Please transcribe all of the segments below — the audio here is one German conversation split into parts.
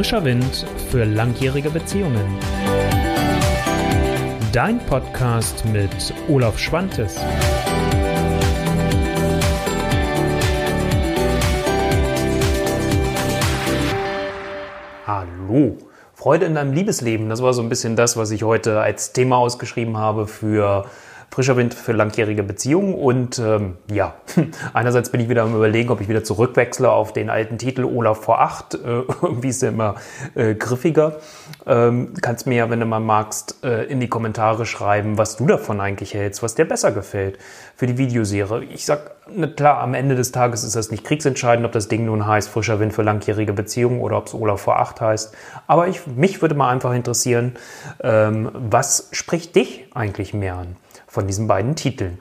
Frischer Wind für langjährige Beziehungen. Dein Podcast mit Olaf Schwantes. Hallo. Freude in deinem Liebesleben, das war so ein bisschen das, was ich heute als Thema ausgeschrieben habe für frischer Wind für langjährige Beziehungen. Und ähm, ja, einerseits bin ich wieder am Überlegen, ob ich wieder zurückwechsle auf den alten Titel Olaf vor acht. Äh, irgendwie ist der immer äh, griffiger. Ähm, kannst mir ja, wenn du mal magst, äh, in die Kommentare schreiben, was du davon eigentlich hältst, was dir besser gefällt für die Videoserie. Ich sag, klar, am Ende des Tages ist das nicht kriegsentscheidend, ob das Ding nun heißt Frischer Wind für langjährige Beziehungen oder ob es Olaf vor acht heißt. Aber ich, mich würde mal einfach interessieren, ähm, was spricht dich eigentlich mehr an? Von diesen beiden Titeln.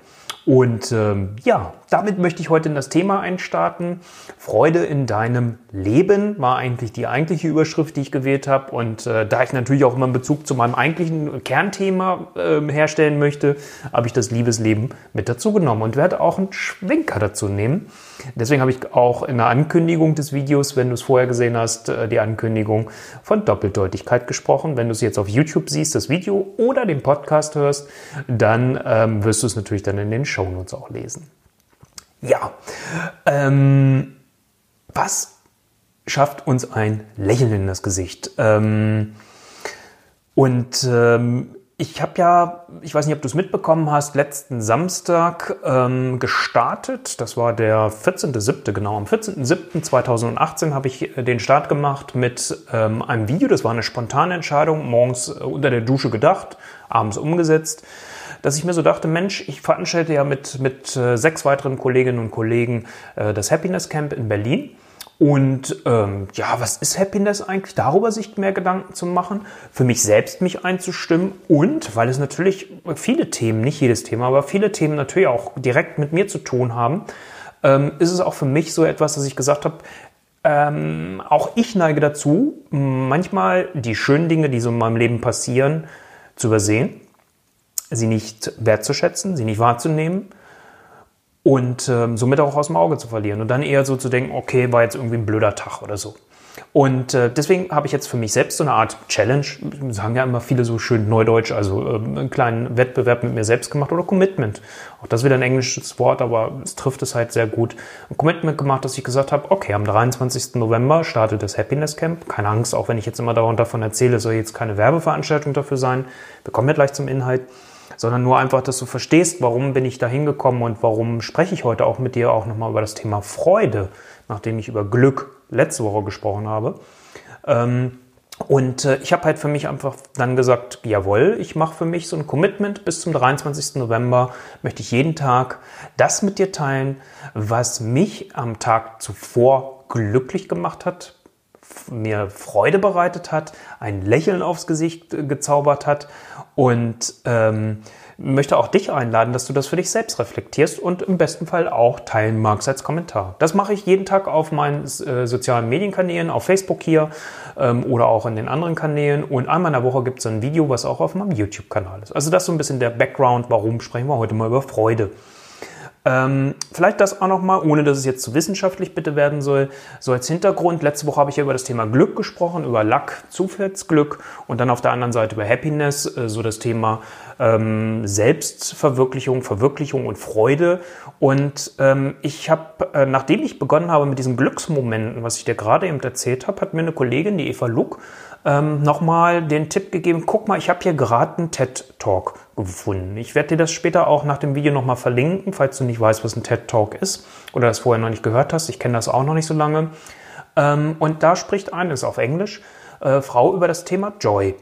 Und ähm, ja, damit möchte ich heute in das Thema einstarten. Freude in deinem Leben war eigentlich die eigentliche Überschrift, die ich gewählt habe. Und äh, da ich natürlich auch immer einen Bezug zu meinem eigentlichen Kernthema äh, herstellen möchte, habe ich das Liebesleben mit dazu genommen und werde auch einen Schwenker dazu nehmen. Deswegen habe ich auch in der Ankündigung des Videos, wenn du es vorher gesehen hast, äh, die Ankündigung von Doppeldeutigkeit gesprochen. Wenn du es jetzt auf YouTube siehst, das Video oder den Podcast hörst, dann ähm, wirst du es natürlich dann in den Shownotes auch lesen. Ja, ähm, was schafft uns ein Lächeln in das Gesicht? Ähm, und ähm, ich habe ja, ich weiß nicht, ob du es mitbekommen hast, letzten Samstag ähm, gestartet. Das war der 14.07. genau. Am 14.07.2018 habe ich äh, den Start gemacht mit ähm, einem Video. Das war eine spontane Entscheidung, morgens äh, unter der Dusche gedacht, abends umgesetzt dass ich mir so dachte, Mensch, ich veranstalte ja mit, mit äh, sechs weiteren Kolleginnen und Kollegen äh, das Happiness Camp in Berlin. Und ähm, ja, was ist Happiness eigentlich? Darüber sich mehr Gedanken zu machen, für mich selbst mich einzustimmen und weil es natürlich viele Themen, nicht jedes Thema, aber viele Themen natürlich auch direkt mit mir zu tun haben, ähm, ist es auch für mich so etwas, dass ich gesagt habe, ähm, auch ich neige dazu, manchmal die schönen Dinge, die so in meinem Leben passieren, zu übersehen sie nicht wertzuschätzen, sie nicht wahrzunehmen und ähm, somit auch aus dem Auge zu verlieren und dann eher so zu denken, okay, war jetzt irgendwie ein blöder Tag oder so. Und äh, deswegen habe ich jetzt für mich selbst so eine Art Challenge, sagen ja immer viele so schön neudeutsch, also äh, einen kleinen Wettbewerb mit mir selbst gemacht oder Commitment. Auch das wieder ein englisches Wort, aber es trifft es halt sehr gut. Ein Commitment gemacht, dass ich gesagt habe, okay, am 23. November startet das Happiness Camp. Keine Angst, auch wenn ich jetzt immer davon erzähle, soll jetzt keine Werbeveranstaltung dafür sein. Wir kommen ja gleich zum Inhalt sondern nur einfach, dass du verstehst, warum bin ich da hingekommen und warum spreche ich heute auch mit dir auch nochmal über das Thema Freude, nachdem ich über Glück letzte Woche gesprochen habe. Ähm, und äh, ich habe halt für mich einfach dann gesagt, jawohl, ich mache für mich so ein Commitment. Bis zum 23. November möchte ich jeden Tag das mit dir teilen, was mich am Tag zuvor glücklich gemacht hat, mir Freude bereitet hat, ein Lächeln aufs Gesicht äh, gezaubert hat und ähm, möchte auch dich einladen, dass du das für dich selbst reflektierst und im besten Fall auch teilen magst als Kommentar. Das mache ich jeden Tag auf meinen äh, sozialen Medienkanälen, auf Facebook hier ähm, oder auch in den anderen Kanälen. Und einmal in der Woche gibt es ein Video, was auch auf meinem YouTube-Kanal ist. Also das ist so ein bisschen der Background, warum sprechen wir heute mal über Freude. Ähm, vielleicht das auch nochmal, ohne dass es jetzt zu wissenschaftlich bitte werden soll, so als Hintergrund. Letzte Woche habe ich ja über das Thema Glück gesprochen, über Luck, Zufallsglück und dann auf der anderen Seite über Happiness, äh, so das Thema ähm, Selbstverwirklichung, Verwirklichung und Freude. Und ähm, ich habe, äh, nachdem ich begonnen habe mit diesen Glücksmomenten, was ich dir gerade eben erzählt habe, hat mir eine Kollegin, die Eva Luck, ähm, nochmal den Tipp gegeben, guck mal, ich habe hier gerade einen TED-Talk gefunden. Ich werde dir das später auch nach dem Video nochmal verlinken, falls du nicht weißt, was ein TED-Talk ist oder das vorher noch nicht gehört hast. Ich kenne das auch noch nicht so lange. Ähm, und da spricht eine, ist auf Englisch, äh, Frau über das Thema Joy.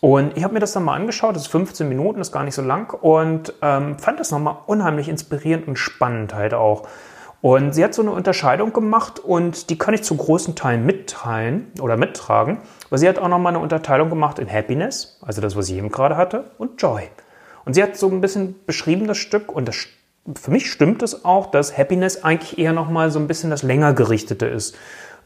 Und ich habe mir das dann mal angeschaut, das ist 15 Minuten, ist gar nicht so lang und ähm, fand das nochmal unheimlich inspirierend und spannend halt auch. Und sie hat so eine Unterscheidung gemacht und die kann ich zu großen Teilen mitteilen oder mittragen, weil sie hat auch nochmal eine Unterteilung gemacht in Happiness, also das, was ich eben gerade hatte, und Joy. Und sie hat so ein bisschen beschrieben das Stück und das, für mich stimmt es auch, dass Happiness eigentlich eher nochmal so ein bisschen das länger gerichtete ist.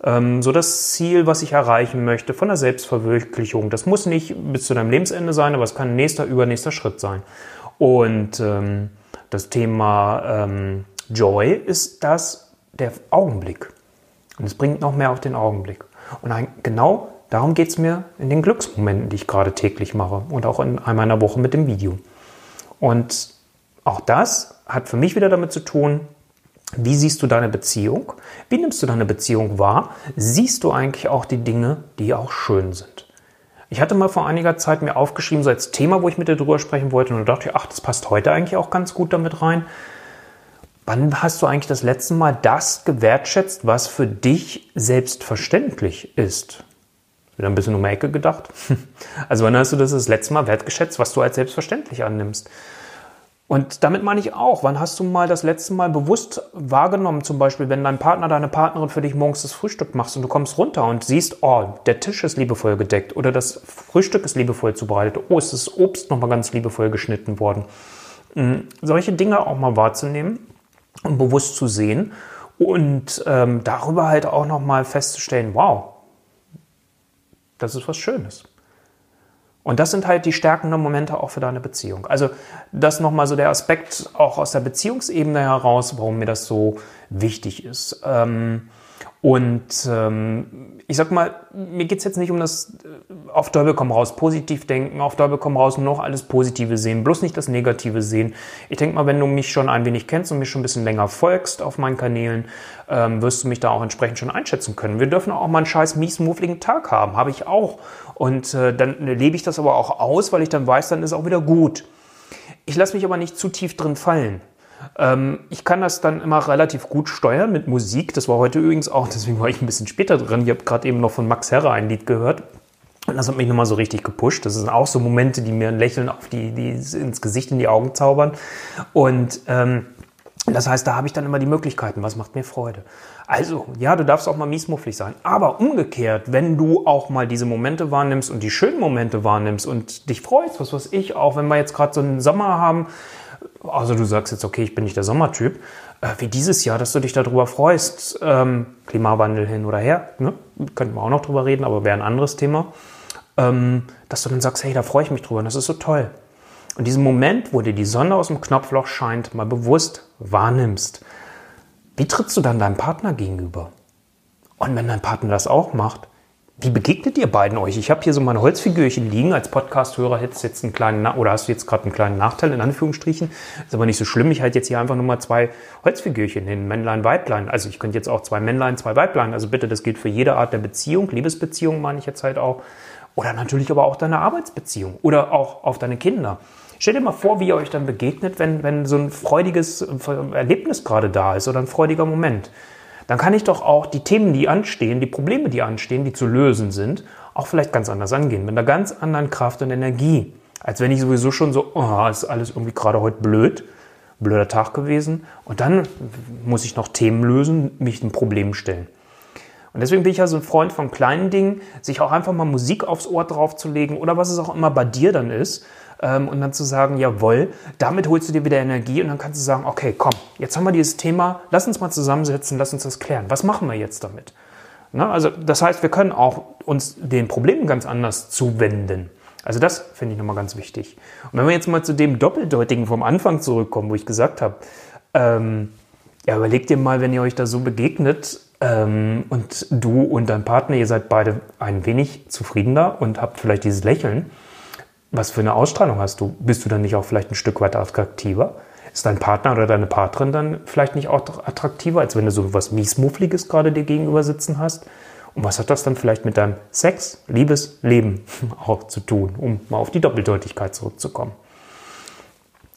Ähm, so das Ziel, was ich erreichen möchte von der Selbstverwirklichung. Das muss nicht bis zu deinem Lebensende sein, aber es kann nächster, übernächster Schritt sein. Und ähm, das Thema ähm, Joy ist das der Augenblick. Und es bringt noch mehr auf den Augenblick. Und genau darum geht es mir in den Glücksmomenten, die ich gerade täglich mache und auch in einmal in Woche mit dem Video. Und auch das hat für mich wieder damit zu tun, wie siehst du deine Beziehung? Wie nimmst du deine Beziehung wahr? Siehst du eigentlich auch die Dinge, die auch schön sind? Ich hatte mal vor einiger Zeit mir aufgeschrieben, so als Thema, wo ich mit dir drüber sprechen wollte, und dachte, ach, das passt heute eigentlich auch ganz gut damit rein. Wann hast du eigentlich das letzte Mal das gewertschätzt, was für dich selbstverständlich ist? Wieder ein bisschen um die Ecke gedacht. Also wann hast du das das letzte Mal wertgeschätzt, was du als selbstverständlich annimmst? Und damit meine ich auch, wann hast du mal das letzte Mal bewusst wahrgenommen, zum Beispiel, wenn dein Partner, deine Partnerin für dich morgens das Frühstück machst und du kommst runter und siehst, oh, der Tisch ist liebevoll gedeckt oder das Frühstück ist liebevoll zubereitet, oh, ist das Obst nochmal ganz liebevoll geschnitten worden. Mhm. Solche Dinge auch mal wahrzunehmen und bewusst zu sehen und ähm, darüber halt auch nochmal festzustellen, wow, das ist was Schönes. Und das sind halt die stärkenden Momente auch für deine Beziehung. Also das nochmal so der Aspekt auch aus der Beziehungsebene heraus, warum mir das so wichtig ist. Ähm, und ähm, ich sag mal, mir geht's jetzt nicht um das äh, auf Teufel komm raus positiv denken, auf Teufel komm raus noch alles Positive sehen, bloß nicht das Negative sehen. Ich denke mal, wenn du mich schon ein wenig kennst und mich schon ein bisschen länger folgst auf meinen Kanälen, ähm, wirst du mich da auch entsprechend schon einschätzen können. Wir dürfen auch mal einen scheiß mies muffligen Tag haben, habe ich auch. Und äh, dann lebe ich das aber auch aus, weil ich dann weiß, dann ist auch wieder gut. Ich lasse mich aber nicht zu tief drin fallen. Ähm, ich kann das dann immer relativ gut steuern mit Musik. Das war heute übrigens auch, deswegen war ich ein bisschen später dran. Ich habe gerade eben noch von Max Herre ein Lied gehört. Und das hat mich nochmal so richtig gepusht. Das sind auch so Momente, die mir ein Lächeln auf die, die ins Gesicht, in die Augen zaubern. Und ähm, das heißt, da habe ich dann immer die Möglichkeiten. Was macht mir Freude? Also, ja, du darfst auch mal miesmufflig sein. Aber umgekehrt, wenn du auch mal diese Momente wahrnimmst und die schönen Momente wahrnimmst und dich freust, was weiß ich, auch wenn wir jetzt gerade so einen Sommer haben, also du sagst jetzt, okay, ich bin nicht der Sommertyp, äh, wie dieses Jahr, dass du dich darüber freust, ähm, Klimawandel hin oder her, ne? könnten wir auch noch drüber reden, aber wäre ein anderes Thema, ähm, dass du dann sagst, hey, da freue ich mich drüber, das ist so toll. Und diesen Moment, wo dir die Sonne aus dem Knopfloch scheint, mal bewusst wahrnimmst, wie trittst du dann deinem Partner gegenüber? Und wenn dein Partner das auch macht, wie begegnet ihr beiden euch? Ich habe hier so meine Holzfigürchen liegen. Als Podcast-Hörer hättest jetzt einen kleinen, oder hast du jetzt gerade einen kleinen Nachteil in Anführungsstrichen. Ist aber nicht so schlimm. Ich halte jetzt hier einfach nur mal zwei Holzfigürchen hin. Männlein, Weiblein. Also ich könnte jetzt auch zwei Männlein, zwei Weiblein. Also bitte, das gilt für jede Art der Beziehung. Liebesbeziehung meine ich jetzt halt auch. Oder natürlich aber auch deine Arbeitsbeziehung. Oder auch auf deine Kinder. Stell dir mal vor, wie ihr euch dann begegnet, wenn, wenn so ein freudiges Erlebnis gerade da ist oder ein freudiger Moment dann kann ich doch auch die Themen, die anstehen, die Probleme, die anstehen, die zu lösen sind, auch vielleicht ganz anders angehen, mit einer ganz anderen Kraft und Energie. Als wenn ich sowieso schon so, oh, ist alles irgendwie gerade heute blöd, blöder Tag gewesen. Und dann muss ich noch Themen lösen, mich ein Problem stellen. Und deswegen bin ich ja so ein Freund von kleinen Dingen, sich auch einfach mal Musik aufs Ohr draufzulegen oder was es auch immer bei dir dann ist, ähm, und dann zu sagen, jawohl, damit holst du dir wieder Energie und dann kannst du sagen, okay, komm, jetzt haben wir dieses Thema, lass uns mal zusammensetzen, lass uns das klären. Was machen wir jetzt damit? Na, also das heißt, wir können auch uns den Problemen ganz anders zuwenden. Also das finde ich nochmal ganz wichtig. Und wenn wir jetzt mal zu dem Doppeldeutigen vom Anfang zurückkommen, wo ich gesagt habe, ähm, ja, überlegt dir mal, wenn ihr euch da so begegnet ähm, und du und dein Partner, ihr seid beide ein wenig zufriedener und habt vielleicht dieses Lächeln, was für eine Ausstrahlung hast du? Bist du dann nicht auch vielleicht ein Stück weit attraktiver? Ist dein Partner oder deine Partnerin dann vielleicht nicht auch attraktiver, als wenn du so was Miesmuffliges gerade dir gegenüber sitzen hast? Und was hat das dann vielleicht mit deinem Sex, Liebesleben auch zu tun, um mal auf die Doppeldeutigkeit zurückzukommen?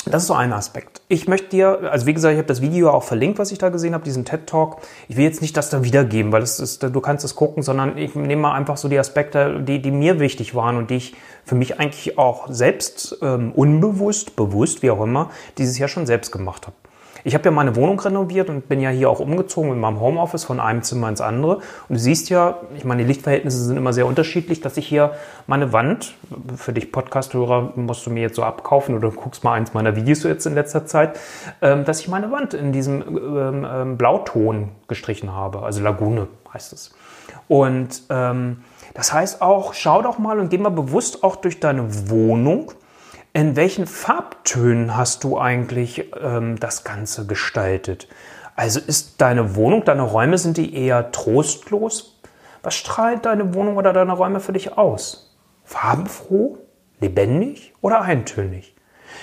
Das ist so ein Aspekt. Ich möchte dir, also wie gesagt, ich habe das Video auch verlinkt, was ich da gesehen habe, diesen TED Talk. Ich will jetzt nicht das da wiedergeben, weil das ist, du kannst es gucken, sondern ich nehme mal einfach so die Aspekte, die, die mir wichtig waren und die ich für mich eigentlich auch selbst ähm, unbewusst, bewusst, wie auch immer, dieses Jahr schon selbst gemacht habe. Ich habe ja meine Wohnung renoviert und bin ja hier auch umgezogen mit meinem Homeoffice von einem Zimmer ins andere. Und du siehst ja, ich meine, die Lichtverhältnisse sind immer sehr unterschiedlich, dass ich hier meine Wand, für dich Podcast-Hörer musst du mir jetzt so abkaufen oder guckst mal eins meiner Videos jetzt in letzter Zeit, ähm, dass ich meine Wand in diesem ähm, ähm, Blauton gestrichen habe. Also Lagune heißt es. Und das heißt auch, schau doch mal und geh mal bewusst auch durch deine Wohnung in welchen Farbtönen hast du eigentlich ähm, das Ganze gestaltet? Also ist deine Wohnung, deine Räume, sind die eher trostlos? Was strahlt deine Wohnung oder deine Räume für dich aus? Farbenfroh, lebendig oder eintönig?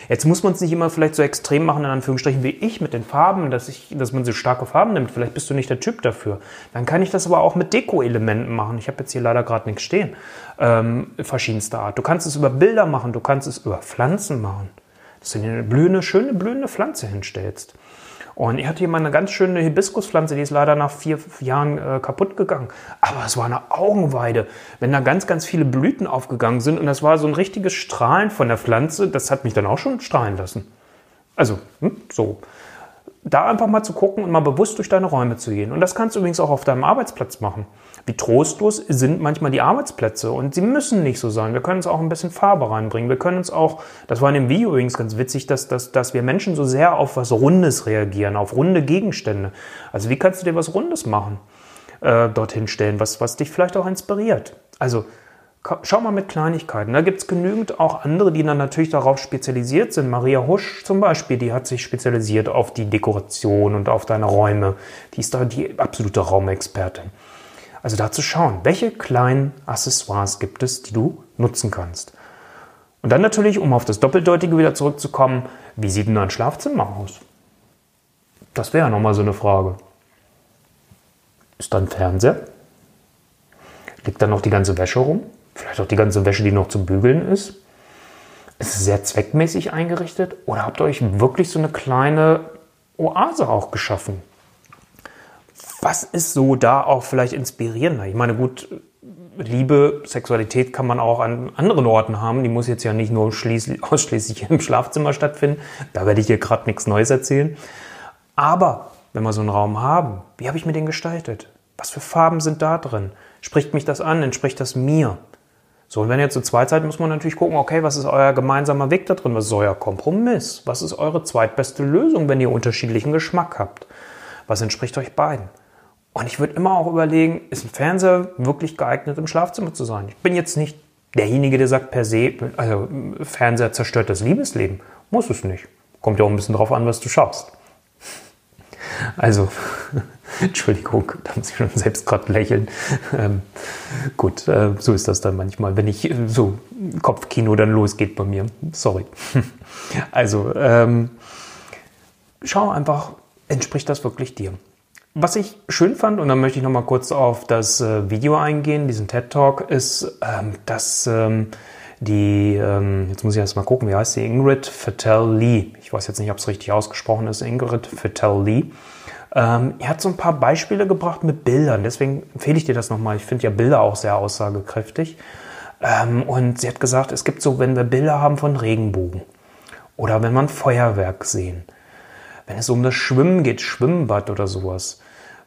Jetzt muss man es nicht immer vielleicht so extrem machen, in Anführungsstrichen, wie ich mit den Farben, dass, ich, dass man so starke Farben nimmt. Vielleicht bist du nicht der Typ dafür. Dann kann ich das aber auch mit Deko-Elementen machen. Ich habe jetzt hier leider gerade nichts stehen. Ähm, verschiedenster Art. Du kannst es über Bilder machen, du kannst es über Pflanzen machen. Dass du dir eine blühende, schöne blühende Pflanze hinstellst. Und ich hatte hier mal eine ganz schöne Hibiskuspflanze, die ist leider nach vier Jahren äh, kaputt gegangen. Aber es war eine Augenweide. Wenn da ganz, ganz viele Blüten aufgegangen sind und das war so ein richtiges Strahlen von der Pflanze, das hat mich dann auch schon strahlen lassen. Also, hm, so da einfach mal zu gucken und mal bewusst durch deine Räume zu gehen. Und das kannst du übrigens auch auf deinem Arbeitsplatz machen. Wie trostlos sind manchmal die Arbeitsplätze und sie müssen nicht so sein. Wir können uns auch ein bisschen Farbe reinbringen. Wir können uns auch, das war in dem Video übrigens ganz witzig, dass, dass, dass wir Menschen so sehr auf was Rundes reagieren, auf runde Gegenstände. Also wie kannst du dir was Rundes machen, äh, dorthin stellen, was, was dich vielleicht auch inspiriert? Also Schau mal mit Kleinigkeiten. Da gibt es genügend auch andere, die dann natürlich darauf spezialisiert sind. Maria Husch zum Beispiel, die hat sich spezialisiert auf die Dekoration und auf deine Räume. Die ist da die absolute Raumexpertin. Also da zu schauen, welche kleinen Accessoires gibt es, die du nutzen kannst. Und dann natürlich, um auf das Doppeldeutige wieder zurückzukommen, wie sieht denn dein Schlafzimmer aus? Das wäre ja nochmal so eine Frage. Ist da ein Fernseher? Liegt da noch die ganze Wäsche rum? Vielleicht auch die ganze Wäsche, die noch zum Bügeln ist. Ist es sehr zweckmäßig eingerichtet? Oder habt ihr euch wirklich so eine kleine Oase auch geschaffen? Was ist so da auch vielleicht inspirierender? Ich meine, gut, Liebe, Sexualität kann man auch an anderen Orten haben. Die muss jetzt ja nicht nur ausschließlich im Schlafzimmer stattfinden. Da werde ich dir gerade nichts Neues erzählen. Aber wenn wir so einen Raum haben, wie habe ich mir den gestaltet? Was für Farben sind da drin? Spricht mich das an? Entspricht das mir? So, und wenn ihr zu zweit seid, muss man natürlich gucken, okay, was ist euer gemeinsamer Weg da drin? Was ist euer Kompromiss? Was ist eure zweitbeste Lösung, wenn ihr unterschiedlichen Geschmack habt? Was entspricht euch beiden? Und ich würde immer auch überlegen, ist ein Fernseher wirklich geeignet, im Schlafzimmer zu sein? Ich bin jetzt nicht derjenige, der sagt per se, also Fernseher zerstört das Liebesleben. Muss es nicht. Kommt ja auch ein bisschen drauf an, was du schaust. Also, Entschuldigung, da muss ich schon selbst gerade lächeln. Ähm, gut, äh, so ist das dann manchmal, wenn ich äh, so Kopfkino dann losgeht bei mir. Sorry. Also, ähm, schau einfach, entspricht das wirklich dir? Was ich schön fand, und dann möchte ich nochmal kurz auf das äh, Video eingehen, diesen TED Talk, ist, ähm, dass ähm, die, ähm, jetzt muss ich erst mal gucken, wie heißt sie? Ingrid Fattel Lee. Ich weiß jetzt nicht, ob es richtig ausgesprochen ist. Ingrid Fattel Lee ähm, er hat so ein paar Beispiele gebracht mit Bildern, deswegen empfehle ich dir das nochmal. Ich finde ja Bilder auch sehr aussagekräftig. Ähm, und sie hat gesagt, es gibt so, wenn wir Bilder haben von Regenbogen oder wenn man Feuerwerk sehen, wenn es um das Schwimmen geht, Schwimmbad oder sowas,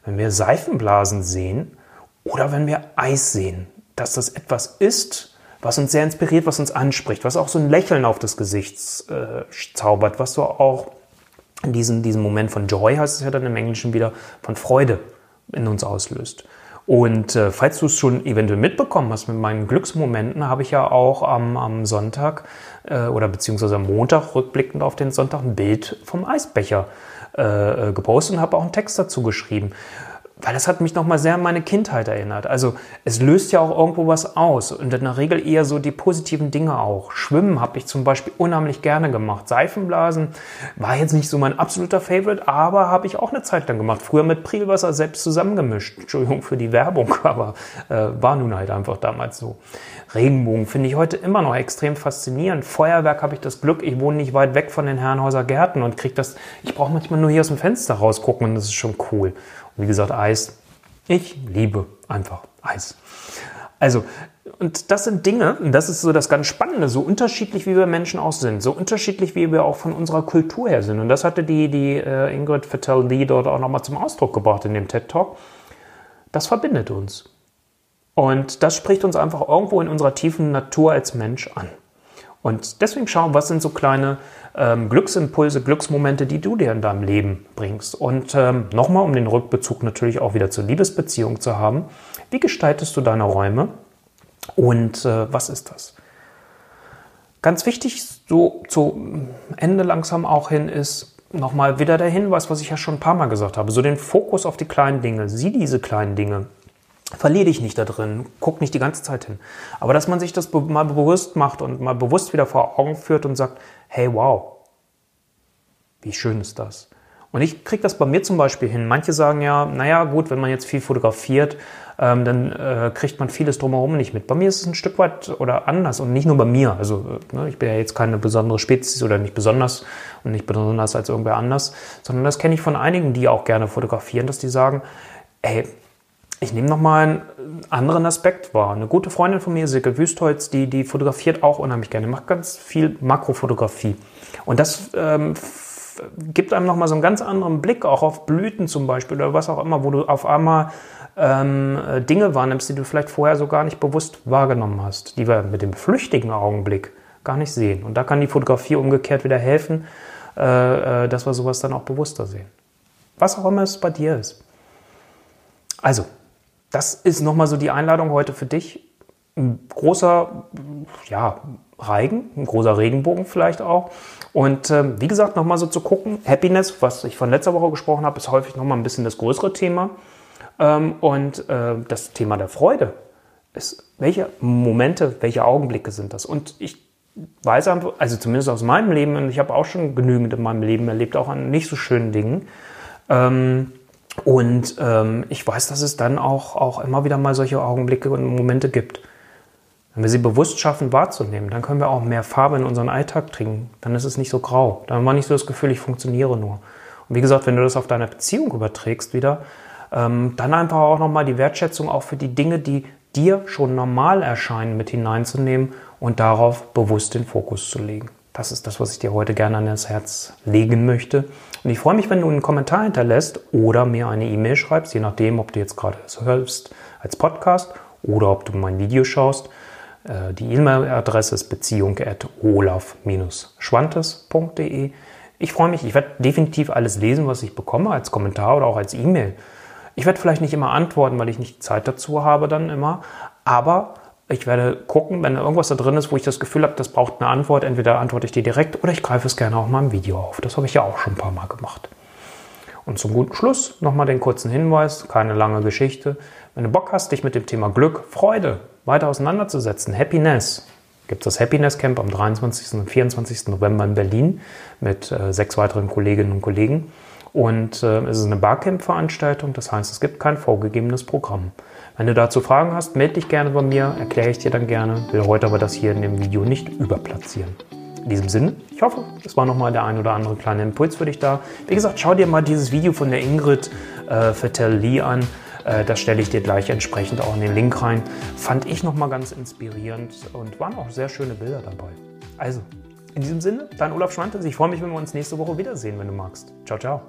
wenn wir Seifenblasen sehen oder wenn wir Eis sehen, dass das etwas ist, was uns sehr inspiriert, was uns anspricht, was auch so ein Lächeln auf das Gesicht äh, zaubert, was so auch diesen, diesen Moment von Joy, heißt es ja dann im Englischen wieder, von Freude in uns auslöst. Und äh, falls du es schon eventuell mitbekommen hast mit meinen Glücksmomenten, habe ich ja auch am, am Sonntag äh, oder beziehungsweise am Montag rückblickend auf den Sonntag ein Bild vom Eisbecher äh, äh gepostet und habe auch einen Text dazu geschrieben weil das hat mich nochmal sehr an meine Kindheit erinnert. Also es löst ja auch irgendwo was aus und in der Regel eher so die positiven Dinge auch. Schwimmen habe ich zum Beispiel unheimlich gerne gemacht. Seifenblasen war jetzt nicht so mein absoluter Favorite, aber habe ich auch eine Zeit lang gemacht. Früher mit Prielwasser selbst zusammengemischt. Entschuldigung für die Werbung, aber äh, war nun halt einfach damals so. Regenbogen finde ich heute immer noch extrem faszinierend. Feuerwerk habe ich das Glück, ich wohne nicht weit weg von den Herrenhäuser Gärten und kriege das, ich brauche manchmal nur hier aus dem Fenster rausgucken und das ist schon cool. Wie gesagt, Eis. Ich liebe einfach Eis. Also, und das sind Dinge, und das ist so das ganz Spannende, so unterschiedlich wie wir Menschen auch sind, so unterschiedlich wie wir auch von unserer Kultur her sind. Und das hatte die, die äh, Ingrid Fattel Lee dort auch nochmal zum Ausdruck gebracht in dem TED Talk. Das verbindet uns. Und das spricht uns einfach irgendwo in unserer tiefen Natur als Mensch an. Und deswegen schauen, was sind so kleine ähm, Glücksimpulse, Glücksmomente, die du dir in deinem Leben bringst. Und ähm, nochmal, um den Rückbezug natürlich auch wieder zur Liebesbeziehung zu haben, wie gestaltest du deine Räume und äh, was ist das? Ganz wichtig, so zu Ende langsam auch hin, ist nochmal wieder der Hinweis, was ich ja schon ein paar Mal gesagt habe, so den Fokus auf die kleinen Dinge. Sieh diese kleinen Dinge verliere dich nicht da drin, guck nicht die ganze Zeit hin. Aber dass man sich das mal bewusst macht und mal bewusst wieder vor Augen führt und sagt, hey, wow, wie schön ist das? Und ich kriege das bei mir zum Beispiel hin. Manche sagen ja, naja, gut, wenn man jetzt viel fotografiert, ähm, dann äh, kriegt man vieles drumherum nicht mit. Bei mir ist es ein Stück weit oder anders und nicht nur bei mir. Also äh, ne, ich bin ja jetzt keine besondere Spezies oder nicht besonders und nicht besonders als irgendwer anders, sondern das kenne ich von einigen, die auch gerne fotografieren, dass die sagen, ey, ich nehme nochmal einen anderen Aspekt wahr. Eine gute Freundin von mir, Silke Wüstholz, die, die fotografiert auch unheimlich gerne, macht ganz viel Makrofotografie. Und das ähm, gibt einem nochmal so einen ganz anderen Blick, auch auf Blüten zum Beispiel oder was auch immer, wo du auf einmal ähm, Dinge wahrnimmst, die du vielleicht vorher so gar nicht bewusst wahrgenommen hast, die wir mit dem flüchtigen Augenblick gar nicht sehen. Und da kann die Fotografie umgekehrt wieder helfen, äh, äh, dass wir sowas dann auch bewusster sehen. Was auch immer es bei dir ist. Also, das ist nochmal so die Einladung heute für dich. Ein großer, ja, Reigen, ein großer Regenbogen vielleicht auch. Und äh, wie gesagt, nochmal so zu gucken, Happiness, was ich von letzter Woche gesprochen habe, ist häufig nochmal ein bisschen das größere Thema. Ähm, und äh, das Thema der Freude ist, welche Momente, welche Augenblicke sind das? Und ich weiß einfach, also zumindest aus meinem Leben, und ich habe auch schon genügend in meinem Leben erlebt, auch an nicht so schönen Dingen. Ähm, und ähm, ich weiß, dass es dann auch, auch immer wieder mal solche Augenblicke und Momente gibt. Wenn wir sie bewusst schaffen wahrzunehmen, dann können wir auch mehr Farbe in unseren Alltag bringen. Dann ist es nicht so grau. Dann haben wir nicht so das Gefühl, ich funktioniere nur. Und wie gesagt, wenn du das auf deine Beziehung überträgst wieder, ähm, dann einfach auch nochmal die Wertschätzung auch für die Dinge, die dir schon normal erscheinen, mit hineinzunehmen und darauf bewusst den Fokus zu legen. Das ist das, was ich dir heute gerne an das Herz legen möchte. Und ich freue mich, wenn du einen Kommentar hinterlässt oder mir eine E-Mail schreibst, je nachdem, ob du jetzt gerade das hörst als Podcast oder ob du mein Video schaust. Äh, die E-Mail-Adresse ist beziehung.olaf-schwantes.de. Ich freue mich, ich werde definitiv alles lesen, was ich bekomme, als Kommentar oder auch als E-Mail. Ich werde vielleicht nicht immer antworten, weil ich nicht Zeit dazu habe dann immer, aber ich werde gucken, wenn irgendwas da drin ist, wo ich das Gefühl habe, das braucht eine Antwort, entweder antworte ich dir direkt oder ich greife es gerne auch mal im Video auf. Das habe ich ja auch schon ein paar Mal gemacht. Und zum guten Schluss nochmal den kurzen Hinweis, keine lange Geschichte. Wenn du Bock hast, dich mit dem Thema Glück, Freude weiter auseinanderzusetzen, Happiness, gibt es das Happiness Camp am 23. und 24. November in Berlin mit äh, sechs weiteren Kolleginnen und Kollegen. Und äh, es ist eine Barcamp-Veranstaltung, das heißt, es gibt kein vorgegebenes Programm. Wenn du dazu Fragen hast, melde dich gerne bei mir, erkläre ich dir dann gerne, will heute aber das hier in dem Video nicht überplatzieren. In diesem Sinne, ich hoffe, es war nochmal der ein oder andere kleine Impuls für dich da. Wie gesagt, schau dir mal dieses Video von der Ingrid äh, Vettel-Lee an. Äh, das stelle ich dir gleich entsprechend auch in den Link rein. Fand ich nochmal ganz inspirierend und waren auch sehr schöne Bilder dabei. Also, in diesem Sinne, dein Olaf Schwantes. Ich freue mich, wenn wir uns nächste Woche wiedersehen, wenn du magst. Ciao, ciao.